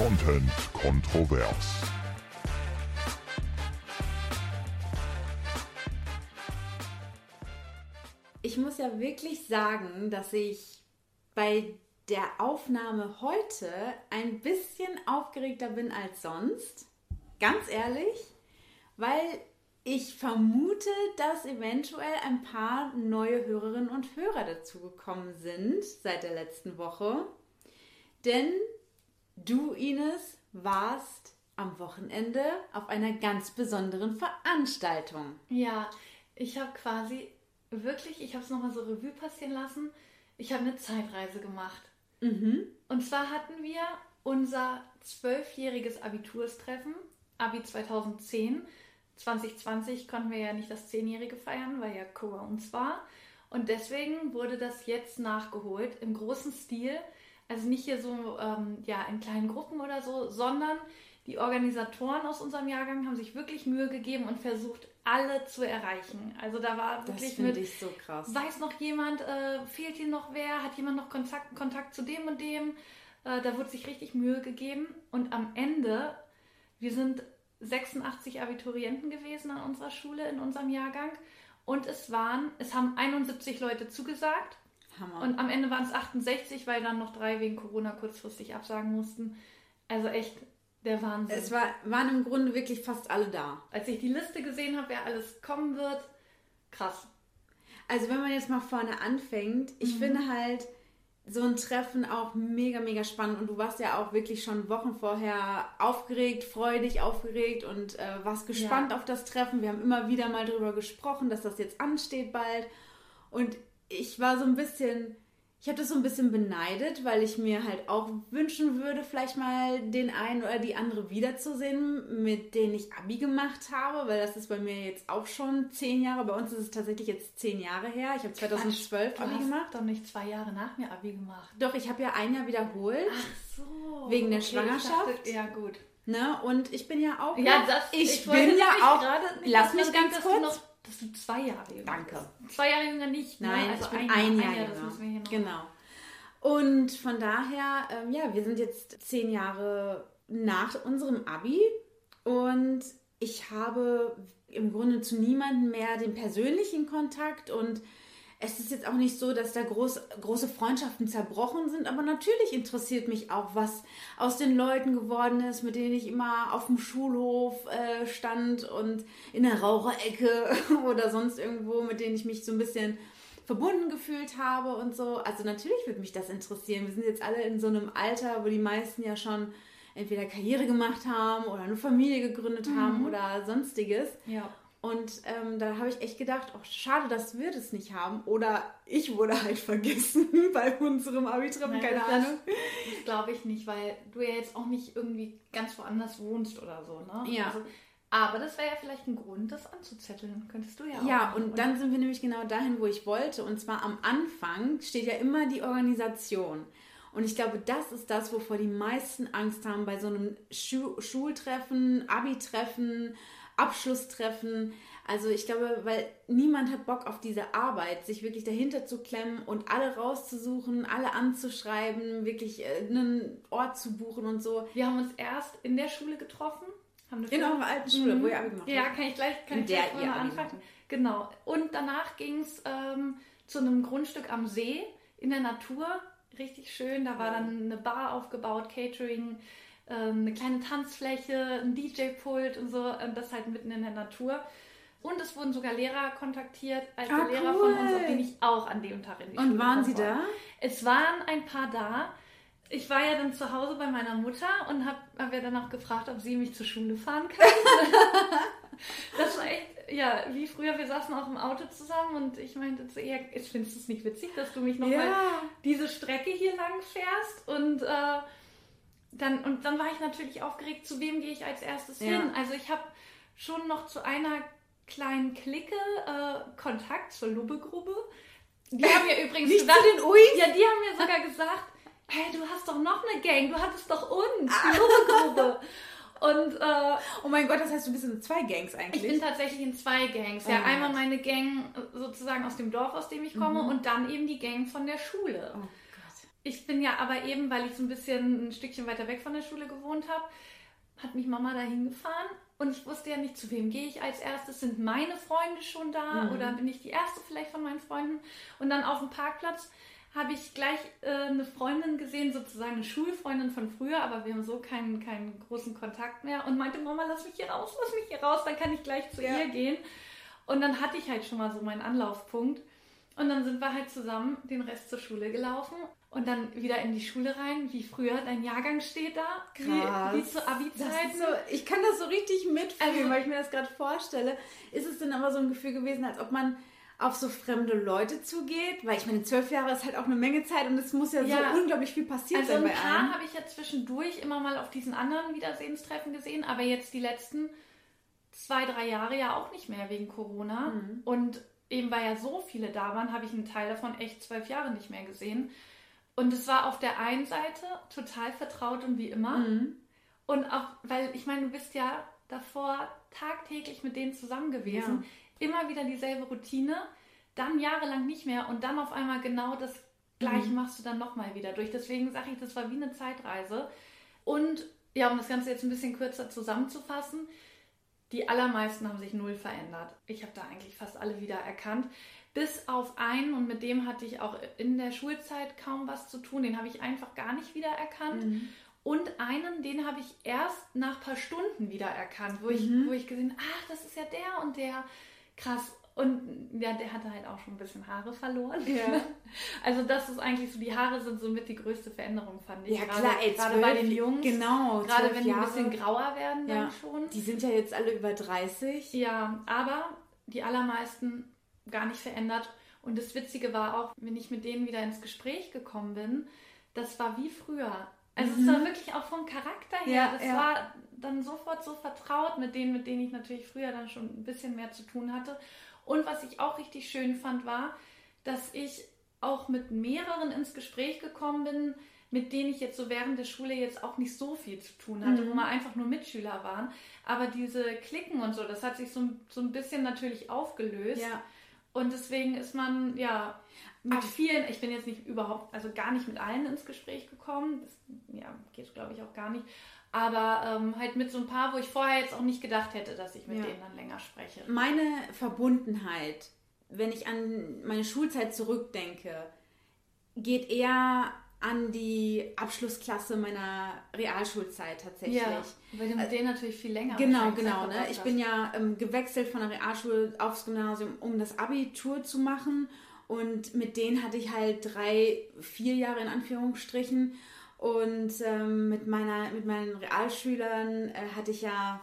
Content kontrovers. Ich muss ja wirklich sagen, dass ich bei der Aufnahme heute ein bisschen aufgeregter bin als sonst. Ganz ehrlich, weil ich vermute, dass eventuell ein paar neue Hörerinnen und Hörer dazugekommen sind seit der letzten Woche. Denn du, Ines, warst am Wochenende auf einer ganz besonderen Veranstaltung. Ja, ich habe quasi wirklich, ich habe es nochmal so Revue passieren lassen, ich habe eine Zeitreise gemacht. Mhm. Und zwar hatten wir unser zwölfjähriges Abiturstreffen, Abi 2010. 2020 konnten wir ja nicht das Zehnjährige feiern, weil ja Corona uns war. Und deswegen wurde das jetzt nachgeholt im großen Stil. Also nicht hier so ähm, ja, in kleinen Gruppen oder so, sondern die Organisatoren aus unserem Jahrgang haben sich wirklich Mühe gegeben und versucht, alle zu erreichen. Also da war wirklich Das mit, ich so krass. weiß noch jemand, äh, fehlt hier noch wer, hat jemand noch Kontakt, Kontakt zu dem und dem. Äh, da wurde sich richtig Mühe gegeben. Und am Ende, wir sind 86 Abiturienten gewesen an unserer Schule, in unserem Jahrgang. Und es waren, es haben 71 Leute zugesagt. Hammer. Und am Ende waren es 68, weil dann noch drei wegen Corona kurzfristig absagen mussten. Also echt der Wahnsinn. es war, waren im Grunde wirklich fast alle da. Als ich die Liste gesehen habe, wer alles kommen wird, krass. Also wenn man jetzt mal vorne anfängt, ich finde halt so ein Treffen auch mega, mega spannend. Und du warst ja auch wirklich schon Wochen vorher aufgeregt, freudig aufgeregt und äh, warst gespannt Ja. auf das Treffen. Wir haben immer wieder mal drüber gesprochen, dass das jetzt ansteht bald. Und ich war so ein bisschen, ich habe das so ein bisschen beneidet, weil ich mir halt auch wünschen würde, vielleicht mal den einen oder die andere wiederzusehen, mit denen ich Abi gemacht habe, weil das ist bei mir jetzt auch schon zehn Jahre. Bei uns ist es tatsächlich jetzt zehn Jahre her. Ich habe 2012 Du Abi hast gemacht. doch nicht zwei Jahre nach mir Abi gemacht. Doch, ich habe ja ein Jahr wiederholt. Ach so. Wegen der ich Schwangerschaft? dachte- ja, gut. Ne? Und ich bin ja auch. Ja, noch- das, ich, wollte bin ja auch. nicht, lass mich ganz kurz. Dass du, noch, dass du zwei Jahre jünger Danke. bist. Zwei Jahre jünger nicht. Ne? Nein, also ich bin ein, ein Jahr, Jahr, ein Jahr, das jünger. müssen wir hier noch. Genau. Und von daher, ähm, ja, wir sind jetzt zehn Jahre nach unserem Abi und ich habe im Grunde zu niemandem mehr den persönlichen Kontakt und es ist jetzt auch nicht so, dass da groß, große Freundschaften zerbrochen sind, aber natürlich interessiert mich auch, was aus den Leuten geworden ist, mit denen ich immer auf dem Schulhof äh, stand und in der Raucherecke oder sonst irgendwo, mit denen ich mich so ein bisschen verbunden gefühlt habe und so. Also natürlich würde mich das interessieren. Wir sind jetzt alle in so einem Alter, wo die meisten ja schon entweder Karriere gemacht haben oder eine Familie gegründet haben oder sonstiges. Ja. Und ähm, da habe ich echt gedacht, oh, schade, dass wir das nicht haben. Oder ich wurde halt vergessen bei unserem Abi-Treffen, keine das- Ahnung. Das glaube ich nicht, weil du ja jetzt auch nicht irgendwie ganz woanders wohnst oder so, ne? Ja. Also, aber das wäre ja vielleicht ein Grund, das anzuzetteln. Könntest du ja auch. Ja, machen. und dann sind wir nämlich genau dahin, wo ich wollte. Und zwar am Anfang steht ja immer die Organisation. Und ich glaube, das ist das, wovor die meisten Angst haben bei so einem Schu Schultreffen, Abi-Treffen, Abschlusstreffen. Also ich glaube, weil niemand hat Bock auf diese Arbeit, sich wirklich dahinter zu klemmen und alle rauszusuchen, alle anzuschreiben, wirklich äh, einen Ort zu buchen und so. Wir haben uns erst in der Schule getroffen. Haben In eurer alten Schule, wo ihr Abi gemacht Ja, habt. kann ich gleich, kann In ich der gleich ihr vorne Abi anfangen. Genau. Und danach ging es ähm, zu einem Grundstück am See in der Natur. Richtig schön. Da war dann eine Bar aufgebaut, Catering, eine kleine Tanzfläche, ein DJ-Pult und so. Und das halt mitten in der Natur. Und es wurden sogar Lehrer kontaktiert, alte Ah, Lehrer cool. von uns, auf die ich auch an dem Tag in die Und Schule waren kommen sie wollte. da? Es waren ein paar da. Ich war ja dann zu Hause bei meiner Mutter und habe hab ja dann auch gefragt, ob sie mich zur Schule fahren kann. das war echt, ja, wie früher, wir saßen auch im Auto zusammen und ich meinte zu ihr, ich findest du es nicht witzig, dass du mich nochmal Ja. diese Strecke hier lang fährst? Und, äh, dann, und dann war ich natürlich aufgeregt, zu wem gehe ich als erstes Ja. hin? Also ich habe schon noch zu einer kleinen Clique äh, Kontakt zur Lubbegrube. Die haben mir übrigens Nicht gesagt, den Uis? ja, die haben mir sogar gesagt, hey, du hast doch noch eine Gang, du hattest doch uns, die Lubbegrube. Und äh, Oh mein Gott, das heißt, du bist in zwei Gangs ich eigentlich. bin tatsächlich in zwei Gangs. Ja, Oh. einmal meine Gang äh, sozusagen aus dem Dorf, aus dem ich komme, und dann eben die Gang von der Schule. oh. Ich bin ja aber eben, weil ich so ein bisschen ein Stückchen weiter weg von der Schule gewohnt habe, hat mich Mama dahin gefahren und ich wusste ja nicht, zu wem gehe ich als erstes. Sind meine Freunde schon da Mhm. oder bin ich die erste vielleicht von meinen Freunden? Und dann auf dem Parkplatz habe ich gleich äh, eine Freundin gesehen, sozusagen eine Schulfreundin von früher, aber wir haben so keinen, keinen großen Kontakt mehr und meinte, Mama, lass mich hier raus, lass mich hier raus, dann kann ich gleich zu Ja. ihr gehen. Und dann hatte ich halt schon mal so meinen Anlaufpunkt. Und dann sind wir halt zusammen den Rest zur Schule gelaufen und dann wieder in die Schule rein, wie früher. Dein Jahrgang steht da, Krass. wie, wie zu Abi-Zeiten. so, ich kann das so richtig mitfühlen, Also- weil ich mir das gerade vorstelle. Ist es denn aber so ein Gefühl gewesen, als ob man auf so fremde Leute zugeht? Weil ich meine, zwölf Jahre ist halt auch eine Menge Zeit und es muss ja, Ja. so unglaublich viel passiert Also sein ein bei paar habe ich ja zwischendurch immer mal auf diesen anderen Wiedersehenstreffen gesehen, aber jetzt die letzten zwei, drei Jahre ja auch nicht mehr wegen Corona. Mhm. Und eben weil ja so viele da waren, habe ich einen Teil davon echt zwölf Jahre nicht mehr gesehen. Und es war auf der einen Seite total vertraut und wie immer. Mhm. Und auch, weil ich meine, du bist ja davor tagtäglich mit denen zusammen gewesen. Immer wieder dieselbe Routine, dann jahrelang nicht mehr und dann auf einmal genau das Gleiche machst du dann nochmal wieder durch. Deswegen sage ich, das war wie eine Zeitreise. Und ja, um das Ganze jetzt ein bisschen kürzer zusammenzufassen, die allermeisten haben sich null verändert. Ich habe da eigentlich fast alle wieder erkannt. Bis auf einen, und mit dem hatte ich auch in der Schulzeit kaum was zu tun, den habe ich einfach gar nicht wiedererkannt. Und einen, den habe ich erst nach ein paar Stunden wiedererkannt, wo ich, wo ich gesehen ach, das ist ja der und der. Krass. Und ja, der hatte halt auch schon ein bisschen Haare verloren. Ja. Also das ist eigentlich so, die Haare sind somit die größte Veränderung, fand ich. Ja, Gerade- klar, ey, Gerade bei den Jungs. Genau, Gerade wenn die ein Jahre. bisschen grauer werden dann Ja. schon. Die sind ja jetzt alle über 30. Ja, aber die allermeisten gar nicht verändert. Und das Witzige war auch, wenn ich mit denen wieder ins Gespräch gekommen bin, das war wie früher. Also es war wirklich auch vom Charakter her. Mhm. Ja, das ja. war dann sofort so vertraut mit denen, mit denen ich natürlich früher dann schon ein bisschen mehr zu tun hatte. Und was ich auch richtig schön fand, war, dass ich auch mit mehreren ins Gespräch gekommen bin, mit denen ich jetzt so während der Schule jetzt auch nicht so viel zu tun hatte, Mhm. wo wir einfach nur Mitschüler waren. Aber diese Klicken und so, das hat sich so, ein- so ein bisschen natürlich aufgelöst. Ja. Und deswegen ist man, ja, mit vielen, ich bin jetzt nicht überhaupt, also gar nicht mit allen ins Gespräch gekommen. Das ja, geht, glaube ich, auch gar nicht. Aber ähm, halt mit so ein paar, wo ich vorher jetzt auch nicht gedacht hätte, dass ich mit Ja. denen dann länger spreche. Meine Verbundenheit, wenn ich an meine Schulzeit zurückdenke, geht eher an die Abschlussklasse meiner Realschulzeit tatsächlich. Ja, weil du mit denen natürlich viel länger Genau, genau. Ne? Ich bin ja ähm, gewechselt von der Realschule aufs Gymnasium, um das Abitur zu machen. Und mit denen hatte ich halt drei, vier Jahre in Anführungsstrichen. Und ähm, mit, meiner, mit meinen Realschülern äh, hatte ich ja,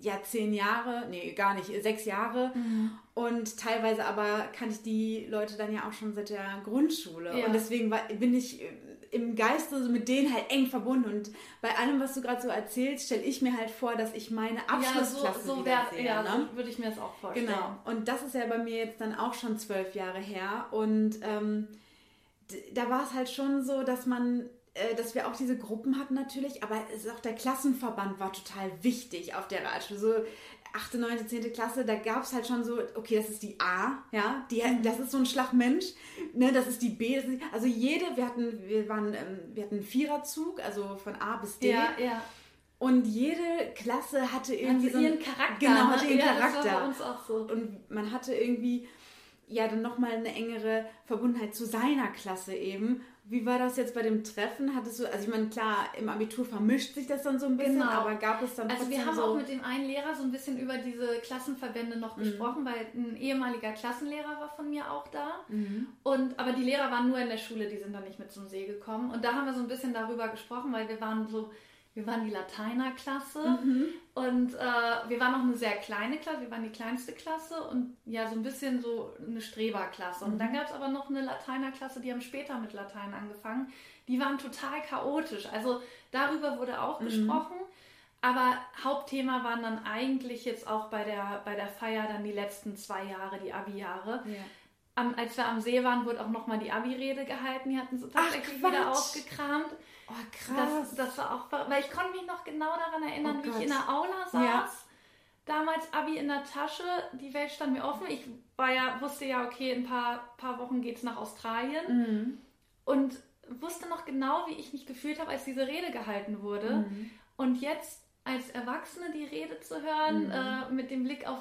ja zehn Jahre, nee, gar nicht, sechs Jahre. Mhm. Und teilweise aber kannte ich die Leute dann ja auch schon seit der Grundschule. Ja. Und deswegen war, bin ich äh, im Geiste so mit denen halt eng verbunden. Und bei allem, was du gerade so erzählst, stelle ich mir halt vor, dass ich meine Abschlussklasse ja, so, so, wär, sehe. ja, ne? so würde ich mir das auch vorstellen. Genau. Und das ist ja bei mir jetzt dann auch schon zwölf Jahre her. Und ähm, da war es halt schon so, dass man, äh, dass wir auch diese Gruppen hatten natürlich, aber es ist auch der Klassenverband war total wichtig auf der Realschule. So 8., 9., 10. Klasse, da gab es halt schon so, okay, das ist die A, ja, die, das ist so ein Schlagmensch, ne, das ist die B, ist die, also jede, wir hatten, wir waren, ähm, wir hatten einen Viererzug, also von A bis D. Ja, ja. Und jede Klasse hatte irgendwie Also so ihren Charakter. Genau, hatte ihren ja, Charakter. Das war bei uns auch so. Und man hatte irgendwie ja dann nochmal eine engere Verbundenheit zu seiner Klasse eben. Wie war das jetzt bei dem Treffen? Hattest du, also ich meine, klar, im Abitur vermischt sich das dann so ein bisschen, Genau. aber gab es dann Also wir haben so... auch mit dem einen Lehrer so ein bisschen über diese Klassenverbände noch Mhm. gesprochen, weil ein ehemaliger Klassenlehrer war von mir auch da. Mhm. Und, aber die Lehrer waren nur in der Schule, die sind dann nicht mit zum See gekommen. Und da haben wir so ein bisschen darüber gesprochen, weil wir waren so, wir waren die Lateinerklasse Mhm. und äh, wir waren noch eine sehr kleine Klasse, wir waren die kleinste Klasse und ja, so ein bisschen so eine Streberklasse. Und Mhm. dann gab es aber noch eine Lateinerklasse, die haben später mit Latein angefangen. Die waren total chaotisch. Also darüber wurde Mhm. auch gesprochen. Aber Hauptthema waren dann eigentlich jetzt auch bei der, bei der Feier dann die letzten zwei Jahre, die Abi-Jahre. Ja. Am, als wir am See waren, wurde auch nochmal die Abi-Rede gehalten. Die hatten sie tatsächlich Quatsch. wieder ausgekramt. Oh, Das, krass. das war auch, weil ich konnte mich noch genau daran erinnern, Oh wie ich Gott. in der Aula saß. Ja. Damals Abi in der Tasche, die Welt stand mir offen. Ich war ja, wusste ja, okay, in ein paar, paar Wochen geht es nach Australien. Mhm. Und wusste noch genau, wie ich mich gefühlt habe, als diese Rede gehalten wurde. Mhm. Und jetzt als Erwachsene die Rede zu hören, Mhm. äh, mit dem Blick auf,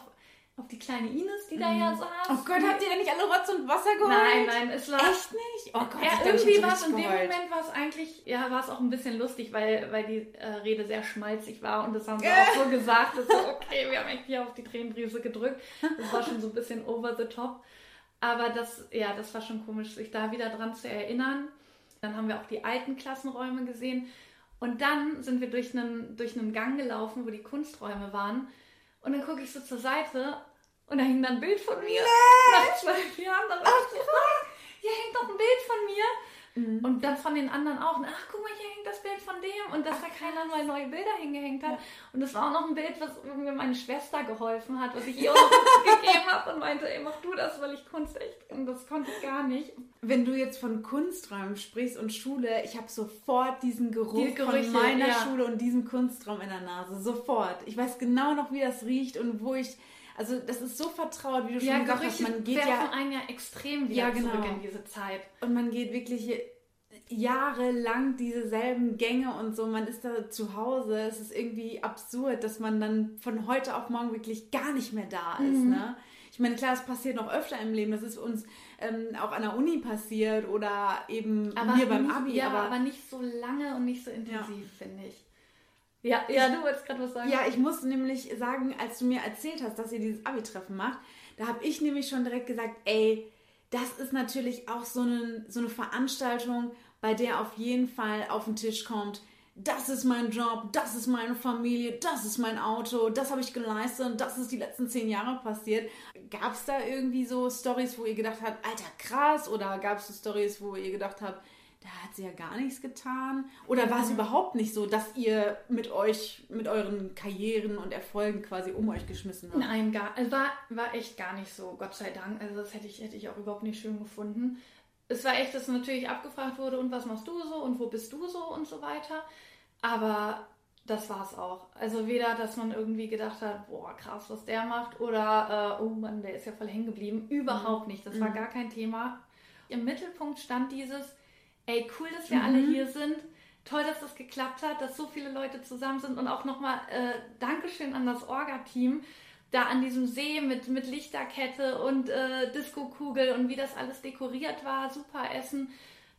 auf die kleine Ines, die da ja saß. Oh Gott, habt ihr denn nicht alle Rotz und Wasser geholt? Nein, nein, es war. Echt nicht? Oh Gott, Ja, irgendwie war es in dem. Moment war es eigentlich, ja, war es auch ein bisschen lustig, weil, weil die äh, Rede sehr schmalzig war und das haben sie auch so gesagt, dass so, okay, wir haben echt hier auf die Tränendrüse gedrückt. Das war schon so ein bisschen over the top. Aber das, ja, das war schon komisch, sich da wieder dran zu erinnern. Dann haben wir auch die alten Klassenräume gesehen. Und dann sind wir durch einen, durch einen Gang gelaufen, wo die Kunsträume waren. Und dann gucke ich so zur Seite und da hing dann ein Bild von mir. Nach zwölf Jahren. Da war ich so, "Ah, hier hängt doch ein Bild von mir. Und dann von den anderen auch. Ach, guck mal, hier hängt das Bild von dem. Und dass da keiner mal neue Bilder hingehängt hat. Und das war auch noch ein Bild, was mir meine Schwester geholfen hat, was ich ihr auch gegeben habe und meinte, ey, mach du das, weil ich Kunst echt. Und das konnte ich gar nicht. Wenn du jetzt von Kunsträumen sprichst und Schule, ich habe sofort diesen Geruch Die Gerüche, von meiner ja. Schule und diesem Kunstraum in der Nase. Sofort. Ich weiß genau noch, wie das riecht und wo ich. Also, das ist so vertraut, wie du schon Ja, gesagt hast. Gerüche Man geht ja. einen ja extrem wieder Ja, genau. zurück in diese Zeit. Und man geht wirklich jahrelang dieselben Gänge und so. Man ist da zu Hause. Es ist irgendwie absurd, dass man dann von heute auf morgen wirklich gar nicht mehr da ist. Mhm. Ne? Ich meine, klar, es passiert noch öfter im Leben. Das ist uns ähm, auch an der Uni passiert oder eben mir beim nicht, Abi. Ja, aber, aber, nicht so lange und nicht so intensiv, finde ich. Ja, ja, du wolltest gerade was sagen. ja, ich muss nämlich sagen, als du mir erzählt hast, dass ihr dieses Abi-Treffen macht, da habe ich nämlich schon direkt gesagt, ey, das ist natürlich auch so eine, so eine Veranstaltung, bei der auf jeden Fall auf den Tisch kommt, das ist mein Job, das ist meine Familie, das ist mein Auto, das habe ich geleistet und das ist die letzten zehn Jahre passiert. Gab es da irgendwie so Stories, wo ihr gedacht habt, alter krass, oder gab es so Stories, wo ihr gedacht habt, da hat sie ja gar nichts getan? Oder war es überhaupt nicht so, dass ihr mit euch, mit euren Karrieren und Erfolgen quasi um euch geschmissen habt? Nein, gar, es war, war echt gar nicht so, Gott sei Dank. Also das hätte ich, hätte ich auch überhaupt nicht schön gefunden. Es war echt, dass natürlich abgefragt wurde, und was machst du so und wo bist du so und so weiter. Aber das war es auch. Also weder, dass man irgendwie gedacht hat, boah, krass, was der macht, oder, äh, oh Mann, der ist ja voll hängen geblieben. Überhaupt nicht. Das war gar kein Thema. Im Mittelpunkt stand dieses, ey, cool, dass wir alle hier sind. Toll, dass das geklappt hat, dass so viele Leute zusammen sind und auch nochmal äh, Dankeschön an das Orga-Team, da an diesem See mit, mit Lichterkette und äh, Disco-Kugel und wie das alles dekoriert war, super Essen.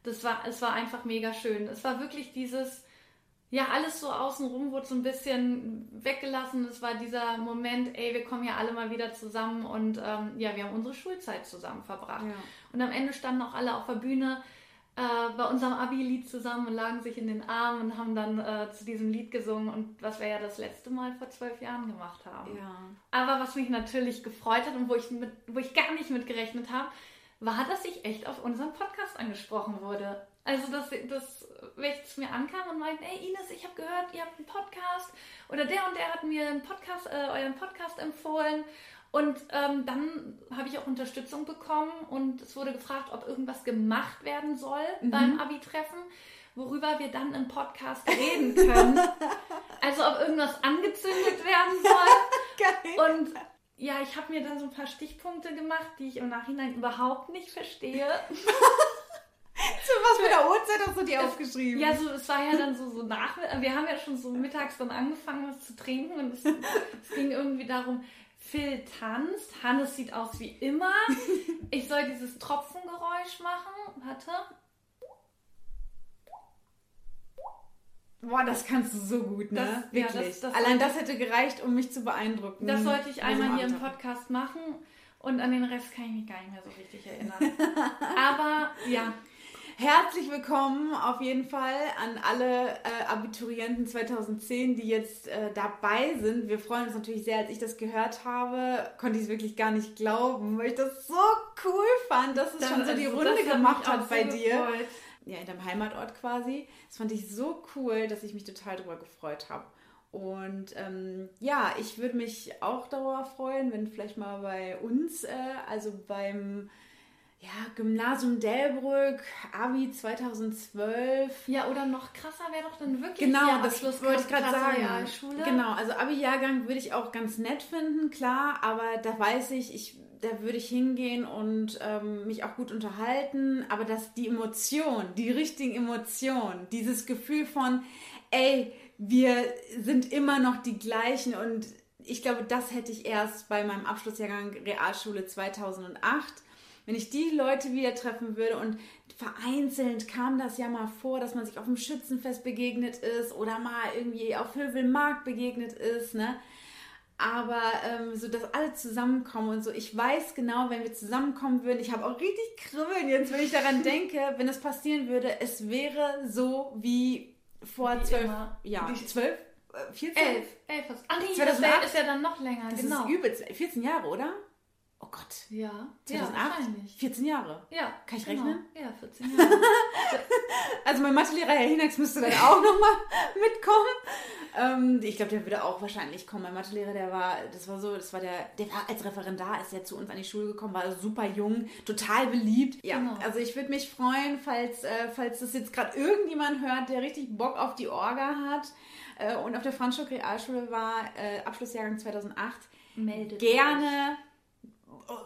Das war, es war einfach mega schön. Es war wirklich dieses, ja, alles so außenrum wurde so ein bisschen weggelassen. Es war dieser Moment, ey, wir kommen ja alle mal wieder zusammen und ähm, ja, wir haben unsere Schulzeit zusammen verbracht. Ja. Und am Ende standen auch alle auf der Bühne äh, bei unserem Abi-Lied zusammen und lagen sich in den Armen und haben dann äh, zu diesem Lied gesungen und was wir ja das letzte Mal vor zwölf Jahren gemacht haben. Ja. Aber was mich natürlich gefreut hat und wo ich, mit, wo ich gar nicht mit gerechnet habe, war, dass ich echt auf unseren Podcast angesprochen wurde. Also, dass, dass welches mir ankam und meinte, ey Ines, ich habe gehört, ihr habt einen Podcast oder der und der hat mir einen Podcast, äh, euren Podcast empfohlen. Und ähm, dann habe ich auch Unterstützung bekommen und es wurde gefragt, ob irgendwas gemacht werden soll beim Abi-Treffen, worüber wir dann im Podcast reden können. also ob irgendwas angezündet werden soll. Geil. Und ja, ich habe mir dann so ein paar Stichpunkte gemacht, die ich im Nachhinein überhaupt nicht verstehe. Zu was für der Uhrzeit hast du die aufgeschrieben? Ja, so, es war ja dann so, so nach, wir haben ja schon so mittags dann angefangen, was zu trinken und es, es ging irgendwie darum, Phil tanzt, Hannes sieht aus wie immer, ich soll dieses Tropfengeräusch machen, warte, Boah, das kannst du so gut, ne? Das- ja, Wirklich. das- das Allein das hätte gereicht, um mich zu beeindrucken. das sollte ich bei so einem einmal hier im. Podcast machen und an den Rest kann ich mich gar nicht mehr so richtig erinnern. Aber ja, Herzlich willkommen auf jeden Fall an alle äh, Abiturienten 2010, die jetzt äh, dabei sind. Wir freuen uns natürlich sehr, als ich das gehört habe, konnte ich es wirklich gar nicht glauben, weil ich das so cool fand, dass es schon so die Runde das hat gemacht auch hat bei so dir. gefreut. Ja, in deinem Heimatort quasi. Das fand ich so cool, dass ich mich total darüber gefreut habe. Und ähm, ja, ich würde mich auch darüber freuen, wenn vielleicht mal bei uns, äh, also beim ja, Gymnasium Delbrück, Abi 2012. Ja, oder noch krasser wäre doch dann wirklich Genau, der das wollte ich gerade sagen. Realschule. Genau, also Abi-Jahrgang würde ich auch ganz nett finden, klar, aber da weiß ich, ich da würde ich hingehen und ähm, mich auch gut unterhalten, aber dass die Emotion, die richtigen Emotionen, dieses Gefühl von, ey, wir sind immer noch die gleichen und ich glaube, das hätte ich erst bei meinem Abschlussjahrgang Realschule 2008. Wenn ich die Leute wieder treffen würde und vereinzelt kam das ja mal vor, dass man sich auf dem Schützenfest begegnet ist oder mal irgendwie auf Hövelmarkt begegnet ist, ne? aber ähm, so, dass alle zusammenkommen und so. Ich weiß genau, wenn wir zusammenkommen würden, ich habe auch richtig Kribbeln jetzt, wenn ich daran denke, wenn es passieren würde, es wäre so wie vor Wie zwölf, immer. ja, Wie- zwölf, äh, 14? Elf. Elf. was- Ah, nee, 2008? das ist ja dann noch länger, Das genau. ist übelst, 14 Jahre, oder? Oh Gott, Ja. 2008? Ja, wahrscheinlich. 14 Jahre. Ja. Kann ich genau. rechnen? Ja, 14 Jahre. Also mein Mathelehrer Herr Hinex müsste dann auch nochmal mitkommen. Ähm, ich glaube, der würde auch wahrscheinlich kommen. Mein Mathelehrer, der war, das war so, das war der, der war als Referendar, ist er zu uns an die Schule gekommen, war super jung, total beliebt. Ja, Genau. also ich würde mich freuen, falls, äh, falls das jetzt gerade irgendjemand hört, der richtig Bock auf die Orga hat äh, und auf der Franzschock Realschule war, äh, Abschlussjahrgang 2008, Meldet gerne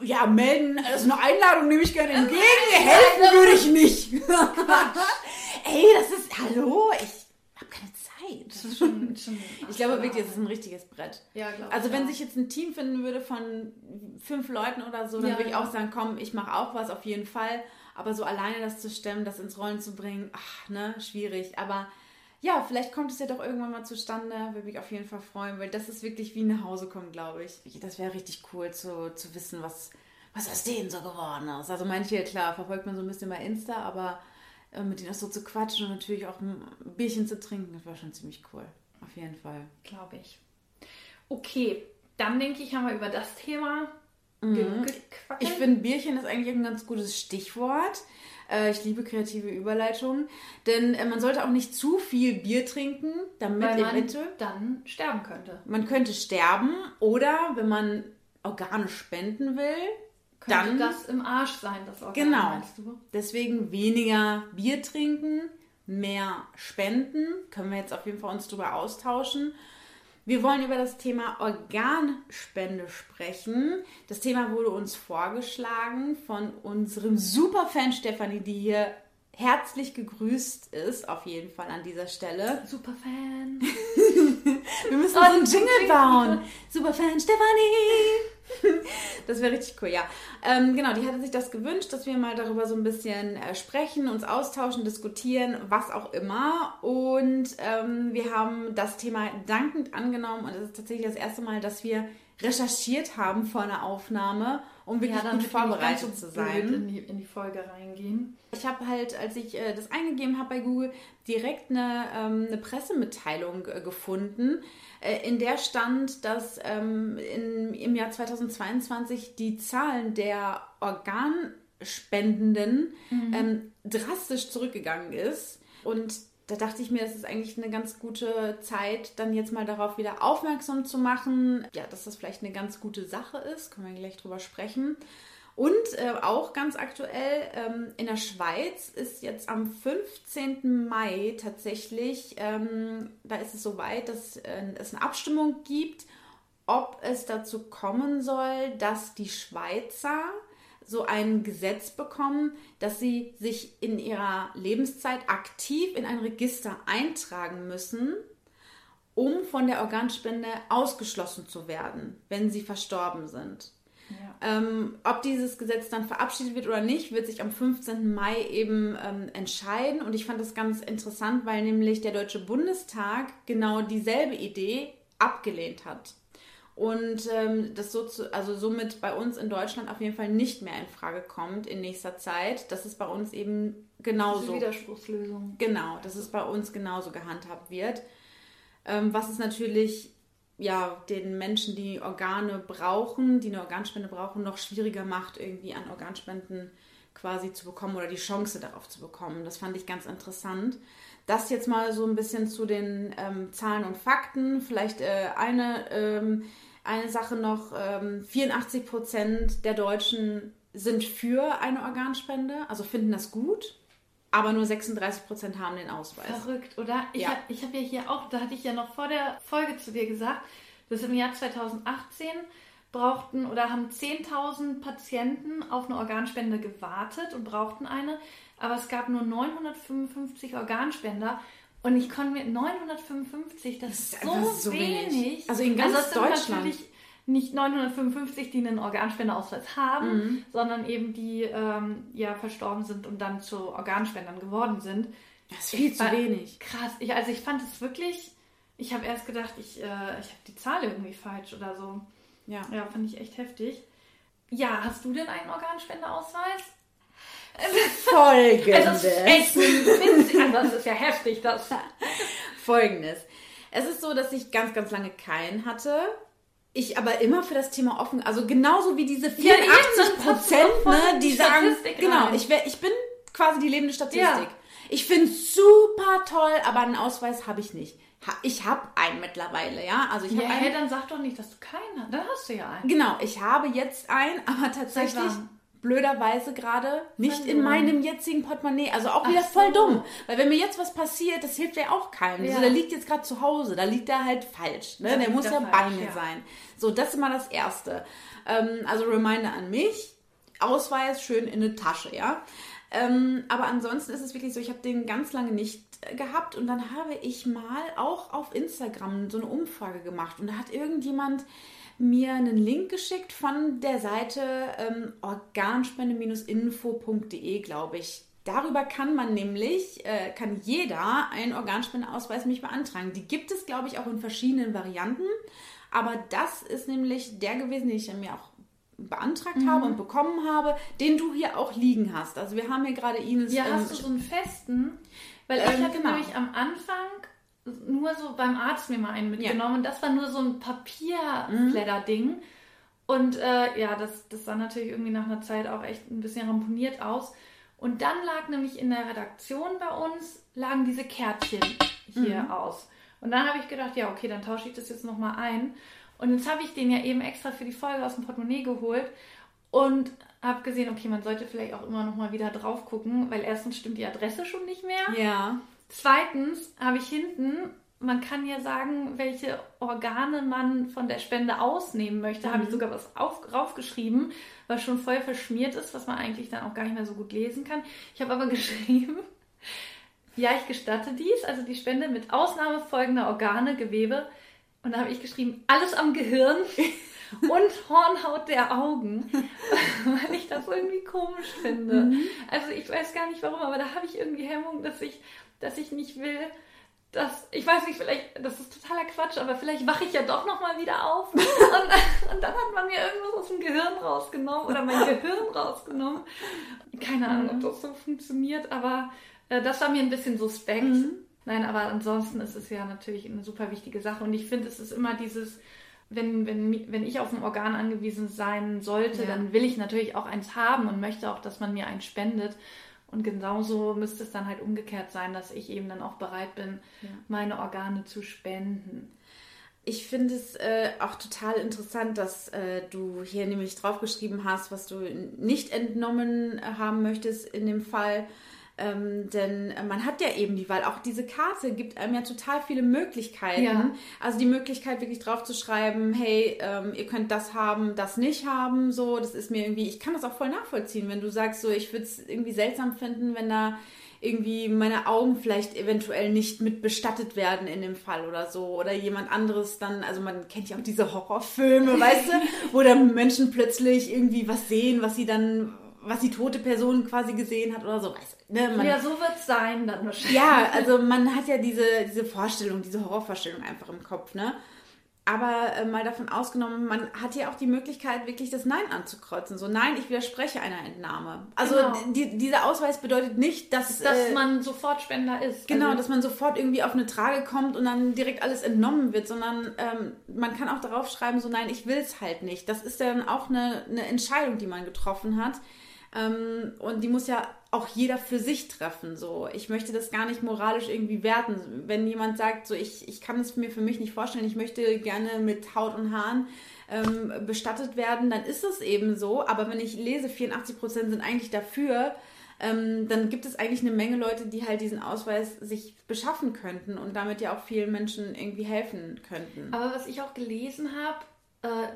ja, melden. Das ist eine Einladung, nehme ich gerne entgegen. Helfen würde ich nicht. Ey, das ist. Hallo? Ich habe keine Zeit. Das ist schon, schon Ich glaube wirklich, es ist ein richtiges Brett. Ja, glaube Also wenn auch. sich jetzt ein Team finden würde von fünf Leuten oder so, dann Ja, würde ich ja. auch sagen, komm, ich mache auch was auf jeden Fall. Aber so alleine das zu stemmen, das ins Rollen zu bringen, ach, ne, schwierig. Aber ja, vielleicht kommt es ja doch irgendwann mal zustande. Würde mich auf jeden Fall freuen, weil das ist wirklich wie nach Hause kommen, glaube ich. Das wäre richtig cool zu, zu wissen, was, was aus denen so geworden ist. Also manche, klar, verfolgt man so ein bisschen bei Insta, aber äh, mit denen auch so zu quatschen und natürlich auch ein Bierchen zu trinken, das war schon ziemlich cool. Auf jeden Fall. Glaube ich. Okay, dann denke ich, haben wir über das Thema Mhm. Ich finde, Bierchen ist eigentlich ein ganz gutes Stichwort. Äh, Ich liebe kreative Überleitungen, denn äh, man sollte auch nicht zu viel Bier trinken, damit weil man eventuell dann sterben könnte. man könnte sterben oder wenn man Organe spenden will, Könnte dann das im Arsch sein, das Organ, Genau. meinst du? deswegen weniger Bier trinken, mehr spenden. Können wir jetzt auf jeden Fall uns drüber austauschen. Wir wollen über das Thema Organspende sprechen. Das Thema wurde uns vorgeschlagen von unserem Superfan Stefanie, die hier herzlich gegrüßt ist, auf jeden Fall an dieser Stelle. Super Fan. Wir müssen Oh, so einen Jingle klingt bauen. Superfan Stefanie. Das wäre richtig cool, ja. Ähm, genau, die hatte sich das gewünscht, dass wir mal darüber so ein bisschen äh, sprechen, uns austauschen, diskutieren, was auch immer. Und ähm, wir haben das Thema dankend angenommen und es ist tatsächlich das erste Mal, dass wir recherchiert haben vor einer Aufnahme, um wirklich gut nicht ganz vorbereitet so zu sein. In die, in die Folge reingehen. Ich habe halt, als ich äh, das eingegeben habe bei Google, direkt eine, ähm, eine Pressemitteilung äh, gefunden, äh, in der stand, dass ähm, in, im Jahr 2022 die Zahlen der Organspendenden ähm, drastisch zurückgegangen ist. Und da dachte ich mir, das ist eigentlich eine ganz gute Zeit, dann jetzt mal darauf wieder aufmerksam zu machen. Ja, dass das vielleicht eine ganz gute Sache ist. Können wir gleich drüber sprechen. Und äh, auch ganz aktuell, ähm, in der Schweiz ist jetzt am 15. Mai tatsächlich, ähm, da ist es soweit, dass äh, es eine Abstimmung gibt, ob es dazu kommen soll, dass die Schweizer so ein Gesetz bekommen, dass sie sich in ihrer Lebenszeit aktiv in ein Register eintragen müssen, um von der Organspende ausgeschlossen zu werden, wenn sie verstorben sind. Ja. Ähm, ob dieses Gesetz dann verabschiedet wird oder nicht, wird sich am 15. Mai eben ähm, entscheiden. Und ich fand das ganz interessant, weil nämlich der Deutsche Bundestag genau dieselbe Idee abgelehnt hat. Und ähm, das so zu, also somit bei uns in Deutschland auf jeden Fall nicht mehr in Frage kommt in nächster Zeit. Das ist bei uns eben Diese genauso. Widerspruchslösung. Genau, dass es bei uns genauso gehandhabt wird. Ähm, was es natürlich ja, den Menschen, die Organe brauchen, die eine Organspende brauchen, noch schwieriger macht, irgendwie an Organspenden quasi zu bekommen oder die Chance darauf zu bekommen. Das fand ich ganz interessant. Das jetzt mal so ein bisschen zu den ähm, Zahlen und Fakten. Vielleicht äh, eine, ähm, eine Sache noch. Ähm, 84 Prozent der Deutschen sind für eine Organspende, also finden das gut. Aber nur 36 Prozent haben den Ausweis. Verrückt, oder? Ich Ja. habe hab ja hier auch, da hatte ich ja noch vor der Folge zu dir gesagt, dass im Jahr 2018 brauchten oder haben 10.000 Patienten auf eine Organspende gewartet und brauchten eine, aber es gab nur 955 Organspender. Und ich konnte mir 955, das, ist so, so wenig. wenig. Also in ganz also Deutschland. natürlich nicht 955, die einen Organspendeausweis haben, mhm. sondern eben die ähm, ja verstorben sind und dann zu Organspendern geworden sind. Das ist viel ich zu wenig. Krass. Ich, also ich fand es wirklich. Ich habe erst gedacht, ich, äh, ich habe die Zahl irgendwie falsch oder so. Ja. Ja, fand ich echt heftig. Ja, hast du denn einen Organspendeausweis? Folgendes. Also, echt, also das ist ja heftig, das. Folgendes. Es ist so, dass ich ganz, ganz lange keinen hatte ich aber immer für das Thema offen, also genauso wie diese 84 ja, Prozent, ne, die sagen, genau, ich, wär, ich bin quasi die lebende Statistik. Ja. Ich finde es super toll, aber einen Ausweis habe ich nicht. Ich habe einen mittlerweile, ja. Also ich ja, einen. Hey, dann sag doch nicht, dass du keinen hast. Dann hast du ja einen. Genau, ich habe jetzt einen, aber tatsächlich blöderweise gerade nicht in meinem jetzigen Portemonnaie. Also auch wieder so. voll dumm. Weil wenn mir jetzt was passiert, das hilft ja auch keinem. Ja. So, der liegt jetzt gerade zu Hause, da liegt er halt falsch. Ne? der muss ja bei mir ja. sein. So, das ist mal das Erste. Ähm, also Reminder an mich. Ausweis schön in eine Tasche, ja. Ähm, aber ansonsten ist es wirklich so, ich habe den ganz lange nicht gehabt und dann habe ich mal auch auf Instagram so eine Umfrage gemacht und da hat irgendjemand mir einen Link geschickt von der Seite ähm, organspende-info.de, glaube ich. Darüber kann man nämlich, äh, kann jeder einen Organspendeausweis mich beantragen. Die gibt es, glaube ich, auch in verschiedenen Varianten. Aber das ist nämlich der gewesen, den ich mir auch beantragt mhm. habe und bekommen habe, den du hier auch liegen hast. Also wir haben hier gerade Ines. Ja, ähm, hast du so einen festen? Weil ich ähm, hatte genau. nämlich am Anfang nur so beim Arzt mir mal einen mitgenommen. Ja. Und das war nur so ein Papierblätter-Ding. Mhm. Und äh, ja, das, das sah natürlich irgendwie nach einer Zeit auch echt ein bisschen ramponiert aus. Und dann lag nämlich in der Redaktion bei uns, lagen diese Kärtchen hier mhm. aus. Und dann habe ich gedacht, ja, okay, dann tausche ich das jetzt nochmal ein. Und jetzt habe ich den ja eben extra für die Folge aus dem Portemonnaie geholt und habe gesehen, okay, man sollte vielleicht auch immer nochmal wieder drauf gucken, weil erstens stimmt die Adresse schon nicht mehr. Ja. Zweitens habe ich hinten, man kann ja sagen, welche Organe man von der Spende ausnehmen möchte. Mhm. Habe ich sogar was auf, draufgeschrieben, was schon voll verschmiert ist, was man eigentlich dann auch gar nicht mehr so gut lesen kann. Ich habe aber geschrieben, ja, ich gestatte dies, also die Spende mit Ausnahme folgender Organe, Gewebe. Und da habe ich geschrieben, alles am Gehirn und Hornhaut der Augen, weil ich das irgendwie komisch finde. Mhm. Also ich weiß gar nicht warum, aber da habe ich irgendwie Hemmung, dass ich dass ich nicht will, dass, ich weiß nicht, vielleicht, das ist totaler Quatsch, aber vielleicht wache ich ja doch nochmal wieder auf. Und, und, dann hat man mir irgendwas aus dem Gehirn rausgenommen oder mein Gehirn rausgenommen. Keine Ahnung, ob mhm. das so funktioniert, aber äh, das war mir ein bisschen suspekt. Mhm. Nein, aber ansonsten ist es ja natürlich eine super wichtige Sache und ich finde, es ist immer dieses, wenn, wenn, wenn ich auf ein Organ angewiesen sein sollte, ja. dann will ich natürlich auch eins haben und möchte auch, dass man mir eins spendet. Und genauso müsste es dann halt umgekehrt sein, dass ich eben dann auch bereit bin, ja. meine Organe zu spenden. Ich finde es äh, auch total interessant, dass äh, du hier nämlich draufgeschrieben hast, was du nicht entnommen haben möchtest in dem Fall. Ähm, denn man hat ja eben die Wahl. Auch diese Karte gibt einem ja total viele Möglichkeiten. Ja. Also die Möglichkeit wirklich drauf zu schreiben, hey, ähm, ihr könnt das haben, das nicht haben. So, das ist mir irgendwie, ich kann das auch voll nachvollziehen, wenn du sagst, so, ich würde es irgendwie seltsam finden, wenn da irgendwie meine Augen vielleicht eventuell nicht mit bestattet werden in dem Fall oder so. Oder jemand anderes dann, also man kennt ja auch diese Horrorfilme, weißt du, wo dann Menschen plötzlich irgendwie was sehen, was sie dann was die tote Person quasi gesehen hat oder so. Weiß, ne? man, ja, so wird es sein dann wahrscheinlich. Ja, also man hat ja diese, diese Vorstellung, diese Horrorvorstellung einfach im Kopf, ne? Aber äh, mal davon ausgenommen, man hat ja auch die Möglichkeit, wirklich das Nein anzukreuzen. So, nein, ich widerspreche einer Entnahme. Also genau. die, dieser Ausweis bedeutet nicht, dass... Dass äh, man sofort Spender ist. Genau, also, dass man sofort irgendwie auf eine Trage kommt und dann direkt alles entnommen wird, sondern ähm, man kann auch darauf schreiben, so nein, ich will es halt nicht. Das ist dann auch eine, eine Entscheidung, die man getroffen hat. Ähm, und die muss ja auch jeder für sich treffen. So, ich möchte das gar nicht moralisch irgendwie werten. Wenn jemand sagt, so ich, ich kann es mir für mich nicht vorstellen, ich möchte gerne mit Haut und Haaren ähm, bestattet werden, dann ist es eben so. Aber wenn ich lese, 84 Prozent sind eigentlich dafür, ähm, dann gibt es eigentlich eine Menge Leute, die halt diesen Ausweis sich beschaffen könnten und damit ja auch vielen Menschen irgendwie helfen könnten. Aber was ich auch gelesen habe,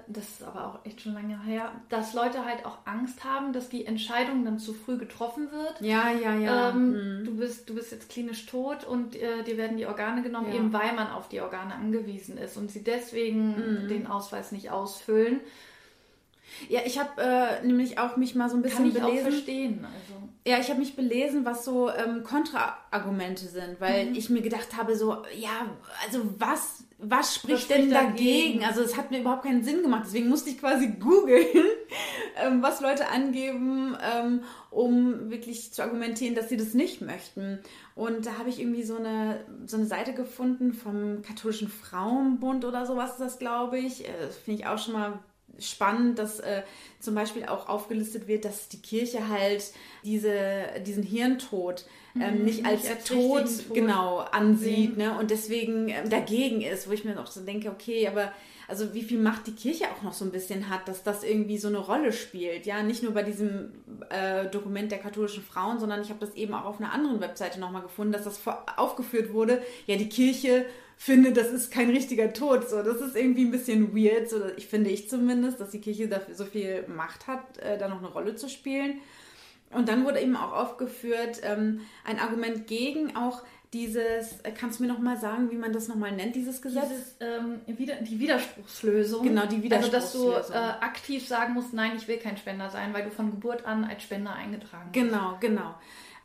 das ist aber auch echt schon lange her, dass Leute halt auch Angst haben, dass die Entscheidung dann zu früh getroffen wird. Ja, ja, ja. Ähm, mhm. du, bist, du bist jetzt klinisch tot und äh, dir werden die Organe genommen, Ja. eben weil man auf die Organe angewiesen ist und sie deswegen Mhm. den Ausweis nicht ausfüllen. Ja, ich habe äh, nämlich auch mich mal so ein bisschen Kann ich auch belesen. verstehen. Also. Ja, ich habe mich belesen, was so ähm, Kontraargumente sind, weil Mhm. ich mir gedacht habe, so, ja, also was, was spricht Was denn dagegen? dagegen? Also es hat mir überhaupt keinen Sinn gemacht, deswegen musste ich quasi googeln, ähm, was Leute angeben, ähm, um wirklich zu argumentieren, dass sie das nicht möchten. Und da habe ich irgendwie so eine, so eine Seite gefunden vom katholischen Frauenbund oder sowas ist das, glaube ich. Äh, finde ich auch schon mal spannend, dass äh, zum Beispiel auch aufgelistet wird, dass die Kirche halt diese, diesen Hirntod ähm, nicht nicht als, als Tod, Tod genau ansieht sehen. ne? und deswegen ähm, dagegen ist, wo ich mir auch so denke, okay, aber also wie viel Macht die Kirche auch noch so ein bisschen hat, dass das irgendwie so eine Rolle spielt, ja, nicht nur bei diesem äh, Dokument der katholischen Frauen, sondern ich habe das eben auch auf einer anderen Webseite nochmal gefunden, dass das aufgeführt wurde, ja, die Kirche findet, das ist kein richtiger Tod, so, das ist irgendwie ein bisschen weird, so, ich finde ich zumindest, dass die Kirche dafür so viel Macht hat, äh, da noch eine Rolle zu spielen. Und dann wurde eben auch aufgeführt, ähm, ein Argument gegen auch dieses, äh, kannst du mir noch mal sagen, wie man das noch mal nennt, dieses Gesetz? Dieses, ähm, wieder, die Widerspruchslösung. Genau, die Also, dass du Widerspruchslösung. äh, aktiv sagen musst, nein, ich will kein Spender sein, weil du von Geburt an als Spender eingetragen bist. Genau, genau.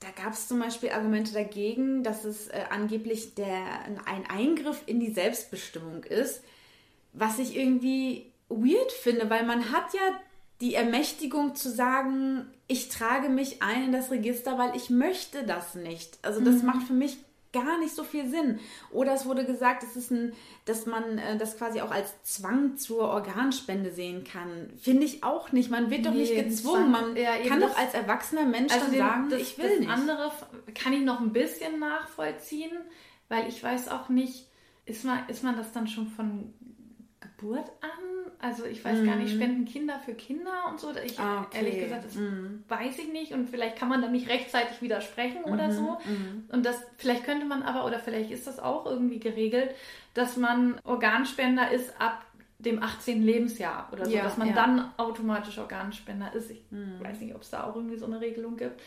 Da gab es zum Beispiel Argumente dagegen, dass es äh, angeblich der, ein Eingriff in die Selbstbestimmung ist, was ich irgendwie weird finde, weil man hat ja die Ermächtigung zu sagen, ich trage mich ein in das Register, weil ich möchte das nicht. Also das macht für mich gar nicht so viel Sinn. Oder es wurde gesagt, es ist ein, dass man äh, das quasi auch als Zwang zur Organspende sehen kann. Finde ich auch nicht. Man wird doch nicht Nee, gezwungen. Man ja, kann doch als erwachsener Mensch Also dann den, sagen, das, ich will das nicht. andere kann ich noch ein bisschen nachvollziehen, weil ich weiß auch nicht, ist man, ist man das dann schon von Geburt an? Also ich weiß gar nicht, spenden Kinder für Kinder und so. Ich, Mhm. Ah, okay. Ehrlich gesagt, das Mhm. weiß ich nicht und vielleicht kann man dann nicht rechtzeitig widersprechen oder so. Mhm. Und das, vielleicht könnte man aber, oder vielleicht ist das auch irgendwie geregelt, dass man Organspender ist ab dem 18. Lebensjahr oder so, Ja, dass man ja. dann automatisch Organspender ist. Ich Mhm. weiß nicht, ob es da auch irgendwie so eine Regelung gibt.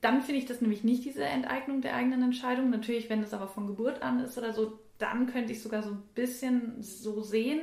Dann finde ich das nämlich nicht diese Enteignung der eigenen Entscheidung. Natürlich, wenn es aber von Geburt an ist oder so, dann könnte ich sogar so ein bisschen so sehen.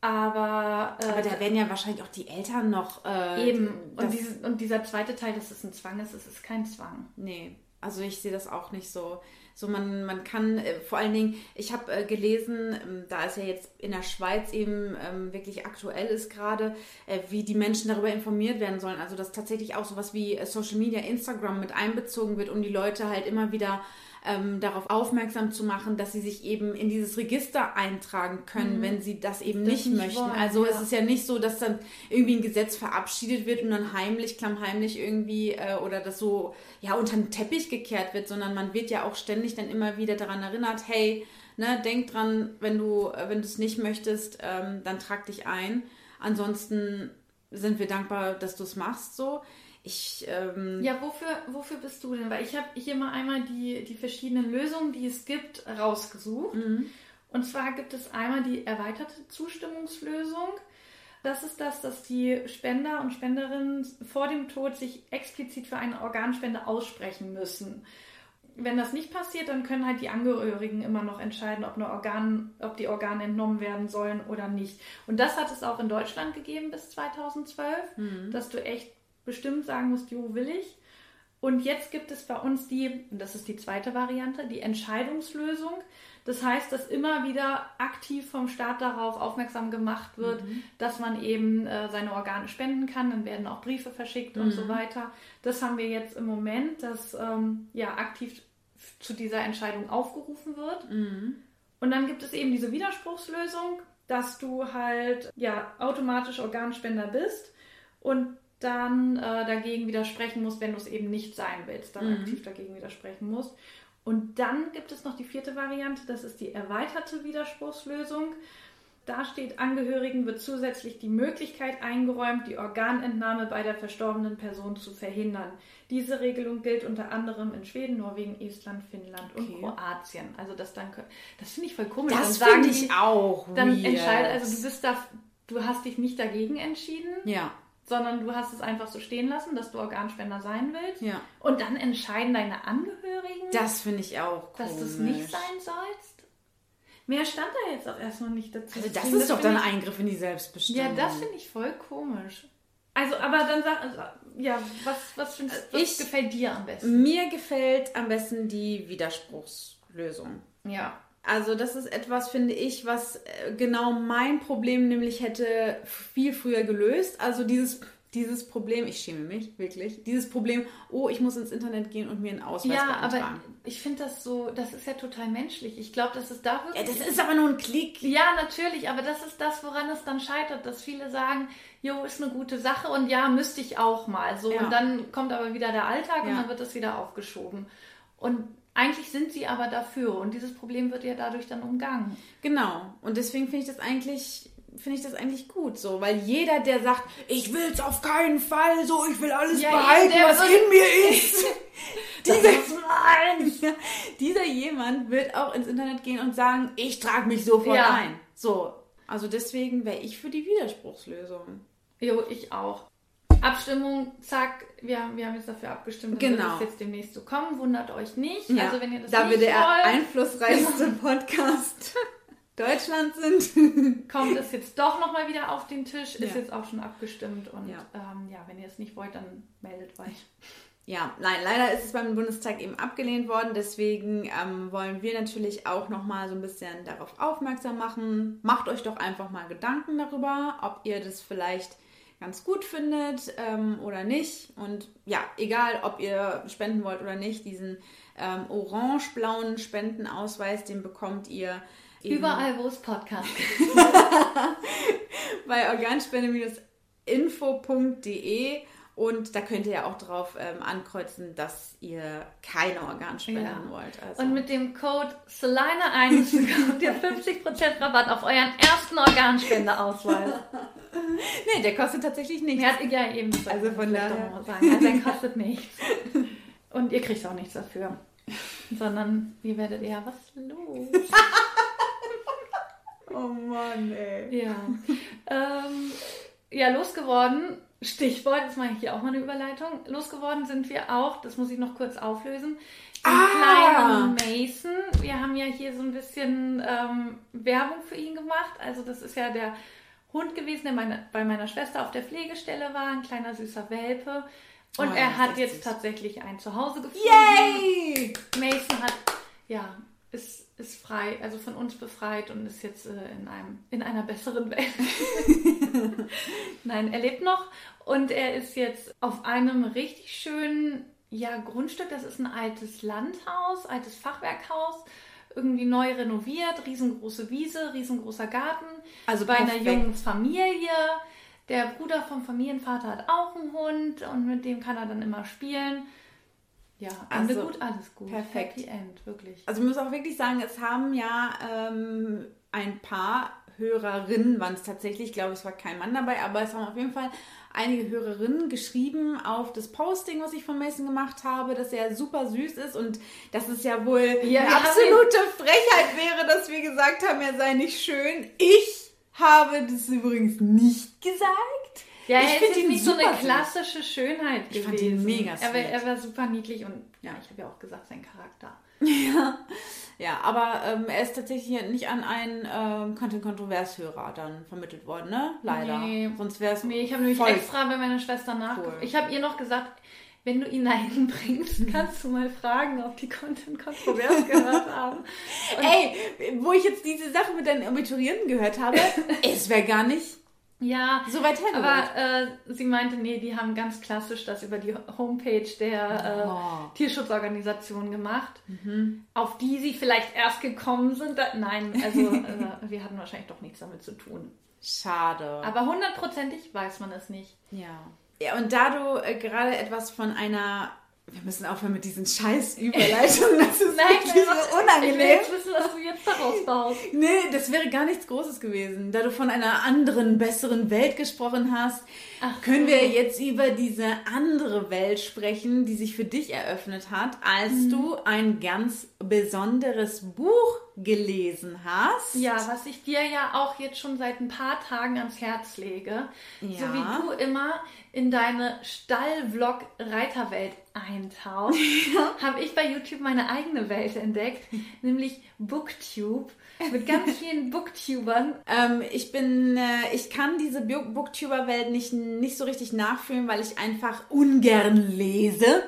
Aber, äh, Mhm. Aber da werden ja wahrscheinlich auch die Eltern noch. Äh, eben. Das, Und, dieses, und dieser zweite Teil, dass es ein Zwang ist, es ist kein Zwang. nee, also ich sehe das auch nicht so. So man, man kann äh, vor allen Dingen, ich habe äh, gelesen, ähm, da es ja jetzt in der Schweiz eben ähm, wirklich aktuell ist gerade, äh, wie die Menschen darüber informiert werden sollen. Also dass tatsächlich auch sowas wie äh, Social Media, Instagram mit einbezogen wird, um die Leute halt immer wieder ähm, darauf aufmerksam zu machen, dass sie sich eben in dieses Register eintragen können, wenn sie das eben Das nicht, nicht möchten. wollen, also ja. es ist ja nicht so, dass dann irgendwie ein Gesetz verabschiedet wird und dann heimlich, klammheimlich irgendwie äh, oder das so ja unter den Teppich gekehrt wird, sondern man wird ja auch ständig dann immer wieder daran erinnert, hey, ne, denk dran, wenn du äh, wenn du es nicht möchtest, ähm, dann trag dich ein. Ansonsten sind wir dankbar, dass du es machst so. Ich ähm, Ja, wofür, wofür bist du denn? Weil ich habe hier mal einmal die, die verschiedenen Lösungen, die es gibt, rausgesucht. Und zwar gibt es einmal die erweiterte Zustimmungslösung. Das ist das, dass die Spender und Spenderinnen vor dem Tod sich explizit für eine Organspende aussprechen müssen. Wenn das nicht passiert, dann können halt die Angehörigen immer noch entscheiden, ob, eine Organ, ob die Organe entnommen werden sollen oder nicht. Und das hat es auch in Deutschland gegeben bis 2012, dass du echt bestimmt sagen musst, jo, will ich. Und jetzt gibt es bei uns die, und das ist die zweite Variante, die Entscheidungslösung. Das heißt, dass immer wieder aktiv vom Staat darauf aufmerksam gemacht wird, dass man eben äh, seine Organe spenden kann. Dann werden auch Briefe verschickt und so weiter. Das haben wir jetzt im Moment, dass ähm, ja aktiv zu dieser Entscheidung aufgerufen wird. Und dann gibt es eben diese Widerspruchslösung, dass du halt ja automatisch Organspender bist und dann äh, dagegen widersprechen musst, wenn du es eben nicht sein willst, dann aktiv dagegen widersprechen musst. Und dann gibt es noch die vierte Variante, das ist die erweiterte Widerspruchslösung. Da steht, Angehörigen wird zusätzlich die Möglichkeit eingeräumt, die Organentnahme bei der verstorbenen Person zu verhindern. Diese Regelung gilt unter anderem in Schweden, Norwegen, Estland, Finnland und Okay. Kroatien. Also das dann, das finde ich voll komisch. das finde die- ich auch dann entscheidet, also du bist da, du hast dich nicht dagegen entschieden, Ja, sondern du hast es einfach so stehen lassen, dass du Organspender sein willst. ja. Und dann entscheiden deine Angehörigen, Das finde ich auch komisch. dass du es nicht sein sollst. Mehr stand da jetzt auch erstmal nicht dazu. Also das ist doch finde dann ein Eingriff in die Selbstbestimmung. Ja, das finde ich voll komisch. Also, aber dann sag, also, ja, was, was, findest, was Ich- gefällt dir am besten? Mir gefällt am besten die Widerspruchslösung. Ja. Also das ist etwas, finde ich, was äh, genau mein Problem nämlich hätte viel früher gelöst. Also dieses, dieses Problem, ich schäme mich wirklich, dieses Problem, oh, ich muss ins Internet gehen und mir einen Ausweis Ja, aber beantragen. ich finde das so, das ist ja total menschlich. Ich glaube, dass es da Ja, das ist aber nur ein Klick. Ja, natürlich, aber das ist das, woran es dann scheitert, dass viele sagen, jo, ist eine gute Sache und ja, müsste ich auch mal. So, Ja. und dann kommt aber wieder der Alltag und Ja. dann wird das wieder aufgeschoben. Und eigentlich sind sie aber dafür und dieses Problem wird ja dadurch dann umgangen. Genau. Und deswegen finde ich das eigentlich finde ich das eigentlich gut so, weil jeder, der sagt, ich will es auf keinen Fall, so, ich will alles Ja, behalten, was in mir ist. dieser, ist. Ja, dieser jemand wird auch ins Internet gehen und sagen, ich trage mich sofort Ja. ein. So, also deswegen wäre ich für die Widerspruchslösung. Jo, ich auch. Abstimmung, zack, wir, haben- wir haben jetzt dafür abgestimmt, dann Genau. wird es jetzt demnächst so kommen. Wundert euch nicht. Ja, Also wenn ihr das da wir der wollt, einflussreichste Podcast Deutschlands sind. kommt es jetzt doch nochmal wieder auf den Tisch. Ist Ja. jetzt auch schon abgestimmt. Und Ja. ähm, ja, wenn ihr es nicht wollt, dann meldet euch. Ja, nein, leider ist es beim Bundestag eben abgelehnt worden. Deswegen ähm, wollen wir natürlich auch nochmal so ein bisschen darauf aufmerksam machen. Macht euch doch einfach mal Gedanken darüber, ob ihr das vielleicht ganz gut findet ähm, oder nicht. Und ja, egal, ob ihr spenden wollt oder nicht, diesen ähm, orange-blauen Spendenausweis, den bekommt ihr Überall, wo es Podcasts gibt. bei organspende-info.de und da könnt ihr ja auch drauf ähm, ankreuzen, dass ihr keine Organspenden Ja. wollt. Also, Und mit dem Code Selina1 bekommt ihr 50% Rabatt auf euren ersten Organspendeausweis. nee, der kostet tatsächlich nichts. Ja, ja, eben. Also von daher- doch mal sagen. Also der kostet nichts. Und ihr kriegt auch nichts dafür. Sondern ihr werdet eher was los. Oh Mann, ey. Ja. ähm, ja, losgeworden. Stichwort, jetzt mache ich hier auch mal eine Überleitung. Losgeworden sind wir auch, das muss ich noch kurz auflösen, den Ah! kleinen Mason. Wir haben ja hier so ein bisschen ähm, Werbung für ihn gemacht. Also das ist ja der Hund gewesen, der meine, bei meiner Schwester auf der Pflegestelle war, ein kleiner süßer Welpe. Und Oh, er hat jetzt süß. tatsächlich ein Zuhause gefunden. Yay! Mason hat, ja, ist, ist frei, also von uns befreit und ist jetzt äh, in, einem, in einer besseren Welt. Nein, er lebt noch und er ist jetzt auf einem richtig schönen ja, Grundstück. Das ist ein altes Landhaus, altes Fachwerkhaus. Irgendwie neu renoviert, riesengroße Wiese, riesengroßer Garten. Also bei einer perfekt. jungen Familie. Der Bruder vom Familienvater hat auch einen Hund und mit dem kann er dann immer spielen. Ja, Ende Also, gut, alles gut. perfekt. Happy End, wirklich. Also ich muss auch wirklich sagen, es haben ja ähm, ein paar Hörerinnen, waren es tatsächlich, ich glaube, es war kein Mann dabei, aber es haben auf jeden Fall einige Hörerinnen geschrieben auf das Posting, was ich von Mason gemacht habe, dass er super süß ist und dass es ja wohl Ja, eine absolute Frechheit wäre, dass wir gesagt haben, er sei nicht schön. Ich habe das übrigens nicht gesagt. Ja, Ich er ist jetzt nicht so eine süß. klassische Schönheit Ich gewesen. fand ihn mega er war, er war super niedlich und ja, Ja. ich habe ja auch gesagt, sein Charakter. Ja, aber ähm, er ist tatsächlich nicht an einen ähm, Content-Kontrovers-Hörer dann vermittelt worden, ne? Leider. Nee. Sonst wäre es Nee, ich habe nämlich voll extra bei meiner Schwester nachgefragt. Cool. Ich habe ihr noch gesagt, wenn du ihn dahin bringst, kannst du mal fragen, ob die Content Kontrovers gehört haben. Und Ey, wo ich jetzt diese Sache mit deinen Abiturienten gehört habe, es wäre gar nicht ja, so weit aber äh, sie meinte, nee, die haben ganz klassisch das über die Homepage der äh, Oh. Tierschutzorganisation gemacht, auf die sie vielleicht erst gekommen sind. Nein, also äh, wir hatten wahrscheinlich doch nichts damit zu tun. Schade. Aber hundertprozentig weiß man es nicht. ja. Ja, und da du äh, gerade etwas von einer. Wir müssen aufhören mit diesen scheiß Überleitungen. Das ist wirklich so ich will unangenehm. wissen, was du jetzt daraus baust. Nee, das wäre gar nichts Großes gewesen. Da du von einer anderen, besseren Welt gesprochen hast, Ach können so. wir jetzt über diese andere Welt sprechen, die sich für dich eröffnet hat, als Mhm. du ein ganz besonderes Buch gelesen hast. Ja, was ich dir ja auch jetzt schon seit ein paar Tagen ans Herz lege, so Ja. wie du immer in deine Stall-Vlog-Reiterwelt eintauchst, habe ich bei YouTube meine eigene Welt entdeckt, nämlich Booktube mit ganz vielen Booktubern. Ähm, ich bin, äh, ich kann diese Booktuber-Welt nicht, nicht so richtig nachfühlen, weil ich einfach ungern lese.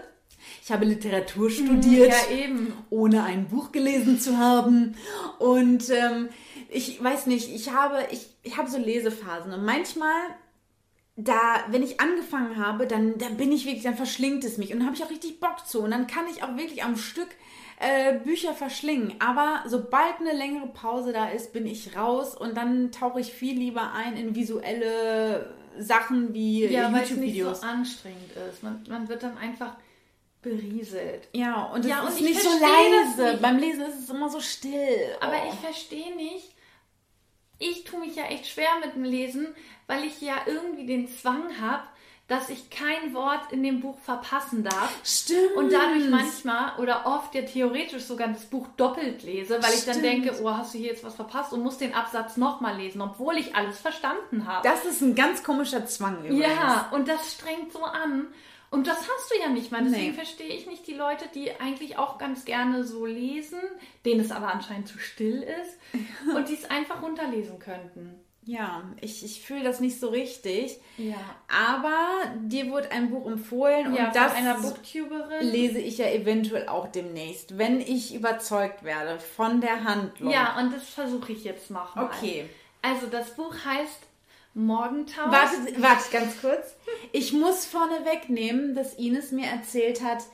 Ich habe Literatur studiert. Ja, ohne ein Buch gelesen zu haben. Und ähm, ich weiß nicht, ich habe, ich, ich habe so Lesephasen und manchmal, da, wenn ich angefangen habe, dann, dann bin ich wirklich, dann verschlingt es mich und dann habe ich auch richtig Bock zu und dann kann ich auch wirklich am Stück äh, Bücher verschlingen. Aber sobald eine längere Pause da ist, bin ich raus und dann tauche ich viel lieber ein in visuelle Sachen wie Ja, weil es nicht YouTube-Videos. so anstrengend ist. Man, man wird dann einfach berieselt. Ja, und es Ja, und ist ich nicht so leise. nicht. Beim Lesen ist es immer so still. Aber Oh. ich verstehe nicht, ich tue mich ja echt schwer mit dem Lesen, weil ich ja irgendwie den Zwang habe, dass ich kein Wort in dem Buch verpassen darf. Stimmt. Und dadurch manchmal oder oft ja theoretisch sogar das Buch doppelt lese, weil ich dann Stimmt. denke, oh, hast du hier jetzt was verpasst und muss den Absatz nochmal lesen, obwohl ich alles verstanden habe. Das ist ein ganz komischer Zwang übrigens. Ja, und das strengt so an. Und das hast du ja nicht mal. Deswegen Nee. verstehe ich nicht die Leute, die eigentlich auch ganz gerne so lesen, denen es aber anscheinend zu still ist und die es einfach runterlesen könnten. Ja, ich, ich fühle das nicht so richtig. Ja. Aber dir wurde ein Buch empfohlen Ja, und das einer Booktuberin. lese ich ja eventuell auch demnächst, wenn ich überzeugt werde von der Handlung. Ja, und das versuche ich jetzt nochmal. Okay. Also das Buch heißt Morgentau. Warte, warte ganz kurz. Ich muss vorne wegnehmen, dass Ines mir erzählt hat,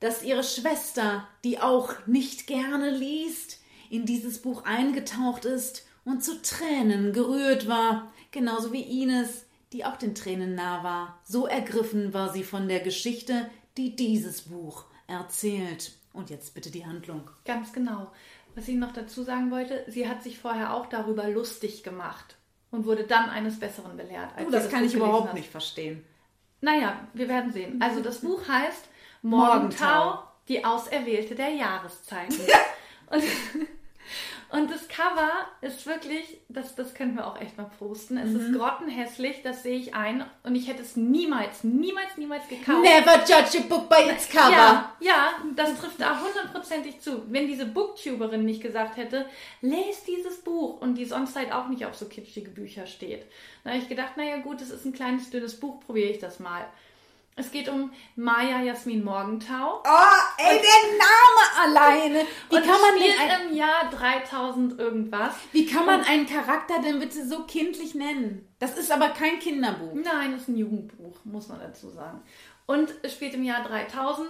dass ihre Schwester, die auch nicht gerne liest, in dieses Buch eingetaucht ist und zu Tränen gerührt war, genauso wie Ines, die auch den Tränen nah war. So ergriffen war sie von der Geschichte, die dieses Buch erzählt. Und jetzt bitte die Handlung. Ganz genau. Was ich noch dazu sagen wollte, sie hat sich vorher auch darüber lustig gemacht und wurde dann eines Besseren belehrt. als Oh, sie das kann Buch ich überhaupt hat. nicht verstehen. Naja, wir werden sehen. Also das Buch heißt Morgentau. Morgentau, die Auserwählte der Jahreszeiten. und, und das Cover ist wirklich, das, das können wir auch echt mal posten. Es Mhm. ist grottenhässlich, das sehe ich ein. Und ich hätte es niemals, niemals, niemals gekauft. Never judge a book by its cover. Ja, ja, das trifft da hundertprozentig zu. Wenn diese Booktuberin nicht gesagt hätte, lest dieses Buch und die sonst halt auch nicht auf so kitschige Bücher steht. Da habe ich gedacht, naja gut, es ist ein kleines, dünnes Buch, probiere ich das mal. Es geht um Maya Jasmin Morgentau. Oh, ey, der Name alleine. Wie und kann man spielt denn ein, im Jahr 3000 irgendwas. wie kann man einen Charakter denn bitte so kindlich nennen? Das ist aber kein Kinderbuch. Nein, es ist ein Jugendbuch, muss man dazu sagen. Und es spielt im Jahr 3000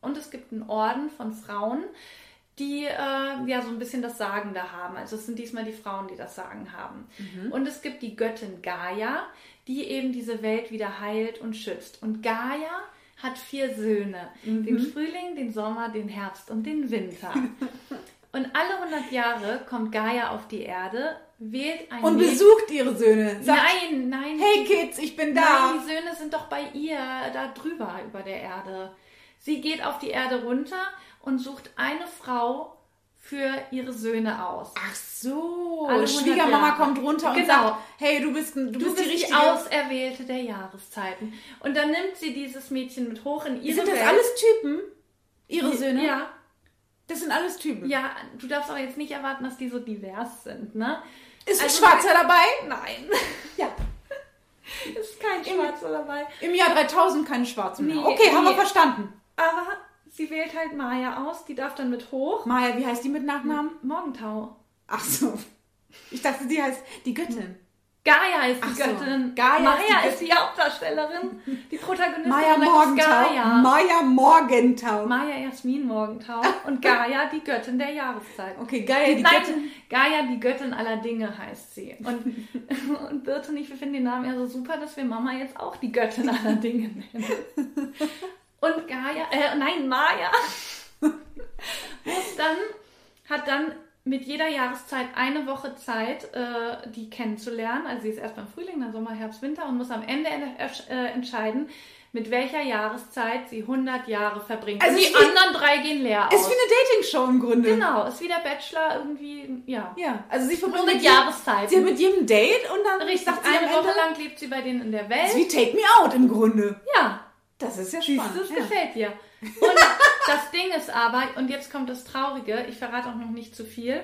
und es gibt einen Orden von Frauen, die äh, ja so ein bisschen das Sagen da haben. Also es sind diesmal die Frauen, die das Sagen haben. Und es gibt die Göttin Gaia, die eben diese Welt wieder heilt und schützt. Und Gaia hat vier Söhne. Den Frühling, den Sommer, den Herbst und den Winter. Und alle 100 Jahre kommt Gaia auf die Erde, wählt ein Und Mädchen- besucht ihre Söhne. Sagt, Nein, nein. hey Kids, ich bin da. Nein, die Söhne sind doch bei ihr da drüber über der Erde. Sie geht auf die Erde runter und sucht eine Frau für ihre Söhne aus. Ach so. Alle 100 Schwiegermama Jahre. kommt runter und Genau. sagt, hey, du bist, du, Du bist bist die die richtige. Auserwählte der Jahreszeiten. Und dann nimmt sie dieses Mädchen mit hoch in ihre sind das Welt. alles Typen? Ihre Söhne? Ja, Das sind alles Typen. ja, du darfst aber jetzt nicht erwarten, dass die so divers sind, ne? Ist ein Also- Schwarzer dabei? Nein, Ja. ist kein Schwarzer dabei. Im Jahr 3000 keine Schwarzen mehr. Nee, okay, haben wir nee. verstanden. Aber sie wählt halt Maya aus, die darf dann mit hoch. Maya, wie heißt die mit Nachnamen? Morgentau. Ach so. Ich dachte, die heißt die Göttin. Gaia ist die Ach so. Göttin. Gaia ist Maya die ist die Hauptdarstellerin. Die Protagonistin Maya ist Morgentau. Gaia. Maya Morgentau. Maya Jasmin Morgentau und Gaia, die Göttin der Jahreszeit. Okay, geil. Die Nein, Göttin. Gaia, die Göttin aller Dinge heißt sie. Und, und Birte und ich, wir finden den Namen ja so super, dass wir Mama jetzt auch die Göttin aller Dinge nennen. Und Gaia, äh, nein, Maya, muss dann, hat dann mit jeder Jahreszeit eine Woche Zeit, äh, die kennenzulernen. Also sie ist erst beim Frühling, dann Sommer, Herbst, Winter und muss am Ende äh, entscheiden, mit welcher Jahreszeit sie 100 Jahre verbringt. Also die ist wie- anderen drei gehen leer Ist aus. wie eine Dating-Show im Grunde. Genau, ist wie der Bachelor irgendwie, ja. Ja, also sie verbringt mit Jahreszeiten. Sie hat mit jedem Date und dann Richtig, sagt sie eine Woche lang lebt sie bei denen in der Das ist Welt. wie Take Me Out im Grunde. Ja, Das ist ja siehst spannend. du, das ja. gefällt dir. Und das Ding ist aber, und jetzt kommt das Traurige, ich verrate auch noch nicht zu viel,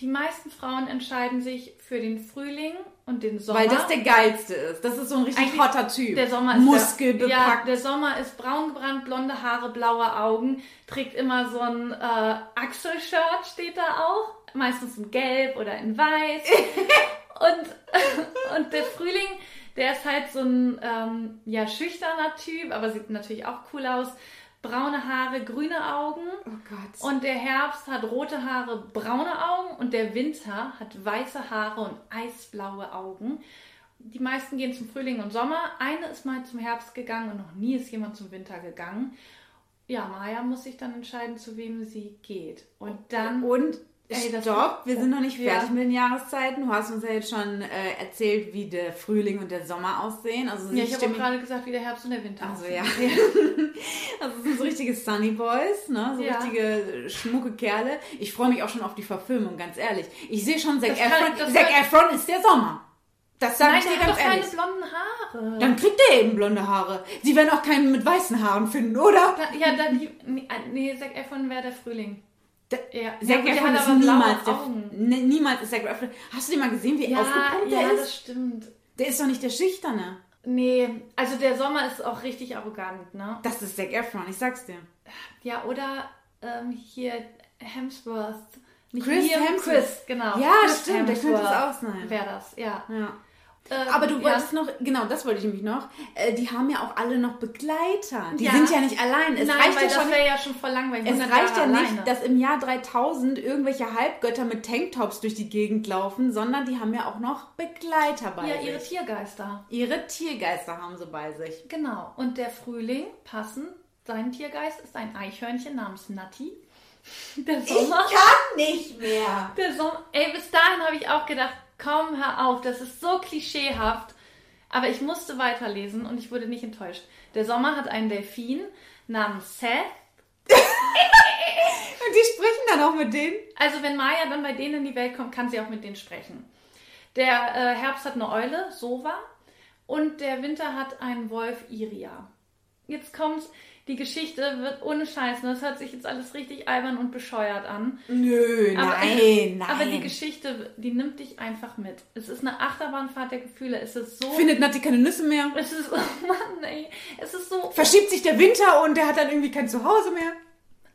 die meisten Frauen entscheiden sich für den Frühling und den Sommer. Weil das der geilste ist. Das ist so ein richtig Eigentlich hotter Typ. Der Sommer ist Muskelbepackt. Der, ja, der Sommer ist braun gebrannt, blonde Haare, blaue Augen, trägt immer so ein äh, Axel-Shirt, steht da auch. Meistens in Gelb oder in Weiß. und, und der Frühling, der ist halt so ein ähm, ja, schüchterner Typ, aber sieht natürlich auch cool aus. Braune Haare, grüne Augen. oh Gott. Und der Herbst hat rote Haare, braune Augen und der Winter hat weiße Haare und eisblaue Augen. Die meisten gehen zum Frühling und Sommer. Eine ist mal zum Herbst gegangen und noch nie ist jemand zum Winter gegangen. Ja, Maya muss sich dann entscheiden, zu wem sie geht. Und dann. Und Ey, stopp, wir sind noch nicht Ja. fertig mit den Jahreszeiten. Du hast uns ja jetzt schon äh, erzählt, wie der Frühling und der Sommer aussehen. Also ja, ich habe auch gerade gesagt, wie der Herbst und der Winter Also aussehen. ja. Also es sind so richtige Sunny Boys, ne? So Ja. richtige äh, schmucke Kerle. Ich freue mich auch schon auf die Verfilmung, ganz ehrlich. Ich sehe schon, Zac kann- Efron. Zac kann- Efron ist der Sommer. Das sage ich dir ganz doch ehrlich. keine blonden Haare. Dann kriegt er eben blonde Haare. Sie werden auch keinen mit weißen Haaren finden, oder? Da, ja, dann nee, nee, Zac Efron wäre der Frühling. Der, Ja, Zac ja, gut, der Efron hat ist niemals der, ne, niemals ist Zac Efron. Hast du den mal gesehen, wie Ja, aufgepumpt ja, der das ist? stimmt. Der ist doch nicht der Schüchterne. Nee, also der Sommer ist auch richtig arrogant, ne? Das ist Zac Efron, ich sag's dir. Ja, oder ähm, hier Hemsworth. Nicht Chris Liam, Hemsworth. Chris, genau. Ja, Chris stimmt, der könnte es Hemsworth auch sein. Wäre das, ja. Ja. Ähm, Aber du ja. wolltest noch, genau, das wollte ich nämlich noch. Äh, die haben ja auch alle noch Begleiter. Die Ja. sind ja nicht allein. Es Nein, reicht ja schon. ja schon voll langweilig. Es 100 reicht ja nicht, alleine. dass im Jahr 3000 irgendwelche Halbgötter mit Tanktops durch die Gegend laufen, sondern die haben ja auch noch Begleiter bei Ja, sich. ihre Tiergeister. ihre Tiergeister haben sie bei sich. Genau. Und der Frühling, passend, sein Tiergeist ist ein Eichhörnchen namens Natti. Der Sommer. kann nicht mehr. Der Sommer. Ey, bis dahin habe ich auch gedacht, komm, hör auf, das ist so klischeehaft. Aber ich musste weiterlesen und ich wurde nicht enttäuscht. Der Sommer hat einen Delfin namens Seth. Und die sprechen dann auch mit denen. Also wenn Maya dann bei denen in die Welt kommt, kann sie auch mit denen sprechen. Der äh, Herbst hat eine Eule, Sova. Und der Winter hat einen Wolf, Iria. Jetzt kommt, die Geschichte wird ohne Scheiß, ne? das hört sich jetzt alles richtig albern und bescheuert an. Nö, Aber- nein, nein. Aber die Geschichte, die nimmt dich einfach mit. Es ist eine Achterbahnfahrt der Gefühle. Es ist so... Findet Nati keine Nüsse mehr? es ist... Oh Mann, ey. Es ist so... Verschiebt sich der Winter und der hat dann irgendwie kein Zuhause mehr.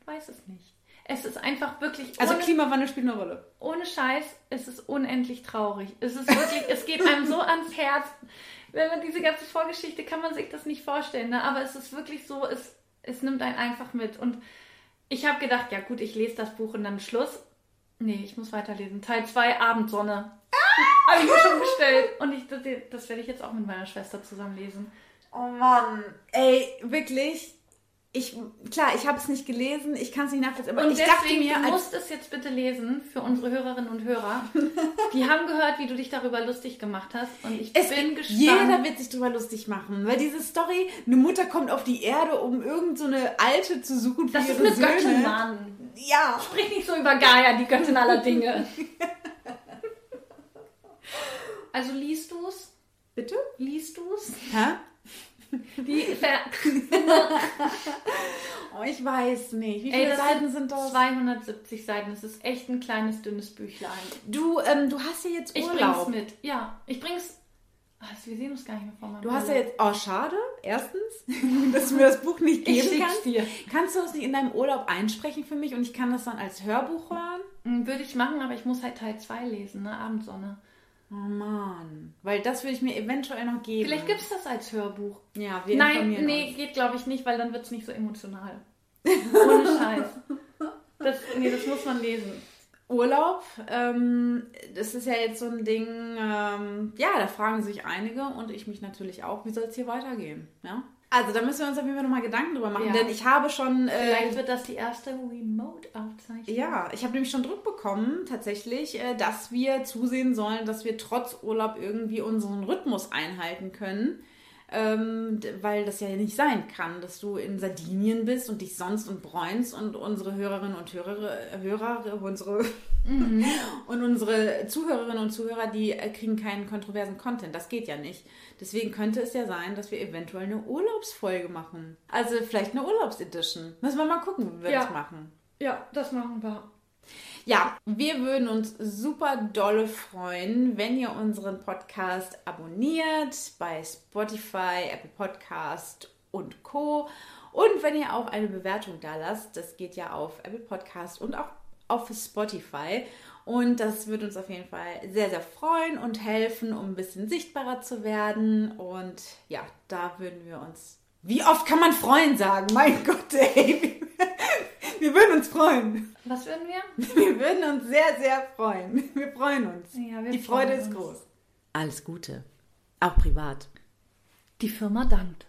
Ich weiß es nicht. Es ist einfach wirklich... Also ohne- Klimawandel spielt eine Rolle. ohne Scheiß, es ist unendlich traurig. Es ist wirklich, es geht einem so ans Herz. Wenn man diese ganze Vorgeschichte, kann man sich das nicht vorstellen, ne? aber es ist wirklich so, es, es nimmt einen einfach mit. Und ich habe gedacht, ja gut, ich lese das Buch und dann Schluss. Nee, ich muss weiterlesen. Teil 2, Abendsonne. Habe ich mir schon bestellt. Und ich, das, das werde ich jetzt auch mit meiner Schwester zusammen lesen. Oh Mann. Ey, wirklich. Ich, klar, ich habe es nicht gelesen, ich kann es nicht nachvollziehen, aber Und ich deswegen, dachte mir, du musst es jetzt bitte lesen für unsere Hörerinnen und Hörer. Die haben gehört, wie du dich darüber lustig gemacht hast. Und ich es, bin gespannt. jeder wird sich drüber lustig machen, weil diese Story, eine Mutter kommt auf die Erde, um irgend so eine Alte zu suchen für Das ist ihre eine Söhne. Göttin, Mann. Ja. Sprich nicht so über Gaia, die Göttin aller Dinge. Also liest du's? Bitte? Liest du's? Hä? Ver Oh, ich weiß nicht. Wie Ey, viele das Seiten sind das? 270 Seiten. Das ist echt ein kleines, dünnes Büchlein. Du, ähm, du hast ja jetzt Ich Urlaub. bring's mit. Ja, ich bring's. Ah, wir sehen uns gar nicht mehr vor meinem Du hast ja Urlaub. jetzt, oh schade, erstens, dass du mir das Buch nicht Ich geben schick's kannst. dir. Kannst du das nicht in deinem Urlaub einsprechen für mich und ich kann das dann als Hörbuch hören? Hm, Würde ich machen, aber ich muss halt Teil 2 lesen, ne? Abendsonne. Oh Mann, weil das würde ich mir eventuell noch geben. Vielleicht gibt's das als Hörbuch. Ja, wir Nein, nee, uns. geht glaube ich nicht, weil dann wird's nicht so emotional. Ohne Scheiß. Das, nee, das muss man lesen. Urlaub, ähm, das ist ja jetzt so ein Ding, ähm, ja, da fragen sich einige und ich mich natürlich auch, wie soll es hier weitergehen? Ja? Also da müssen wir uns auf jeden Fall nochmal Gedanken drüber machen, Ja. denn ich habe schon... Vielleicht Äh, wird das die erste Remote-Aufzeichnung. ja, ich habe nämlich schon Druck bekommen, tatsächlich, äh, dass wir zusehen sollen, dass wir trotz Urlaub irgendwie unseren Rhythmus einhalten können. Ähm, weil das ja nicht sein kann, dass du in Sardinien bist und dich sonst und bräunst und unsere Hörerinnen und Hörer, Hörer unsere und unsere Zuhörerinnen und Zuhörer, die äh, kriegen keinen kontroversen Content. Das geht ja nicht. Deswegen könnte es ja sein, dass wir eventuell eine Urlaubsfolge machen. Also vielleicht eine Urlaubsedition. Müssen wir mal gucken, wie wir Ja. das machen. Ja, das machen wir. Ja, wir würden uns super dolle freuen, wenn ihr unseren Podcast abonniert bei Spotify, Apple Podcast und Co. Und wenn ihr auch eine Bewertung da lasst, das geht ja auf Apple Podcast und auch auf Spotify. Und das würde uns auf jeden Fall sehr, sehr freuen und helfen, um ein bisschen sichtbarer zu werden. Und ja, da würden wir uns. Wie oft kann man freuen sagen? Mein Gott, ey. Wir würden uns freuen. Was würden wir? Wir würden uns sehr, sehr freuen. Wir freuen uns. Ja, wir Die Freude freuen ist uns. groß. Alles Gute. Auch privat. Die Firma dankt.